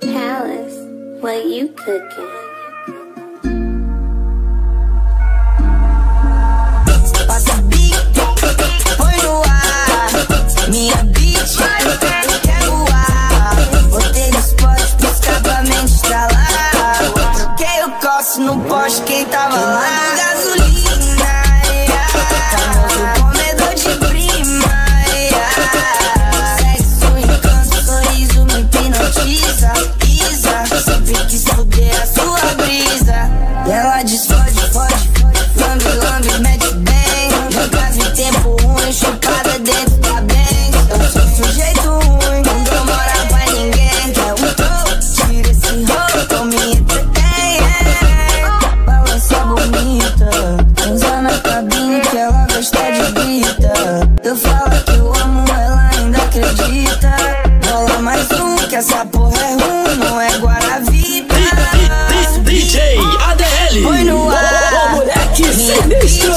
Palace, what you cooking? negócio no poste, quem tava lá? Queimando gasolina, comedor de prima, yeah. Encanto, sorriso me hipnotiza, Isa. Sempre quis poder assim. rumo é Guaravita. DJ ADL. Foi no ar. Ô, moleque sinistro.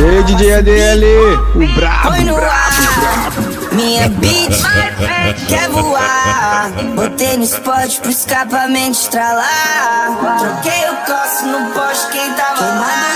E DJ ADL, o brabo, Foi no ar, minha beat quer voar. Botei no spot pro escapamento estralar. Troquei o coço no poste, quem tava lá.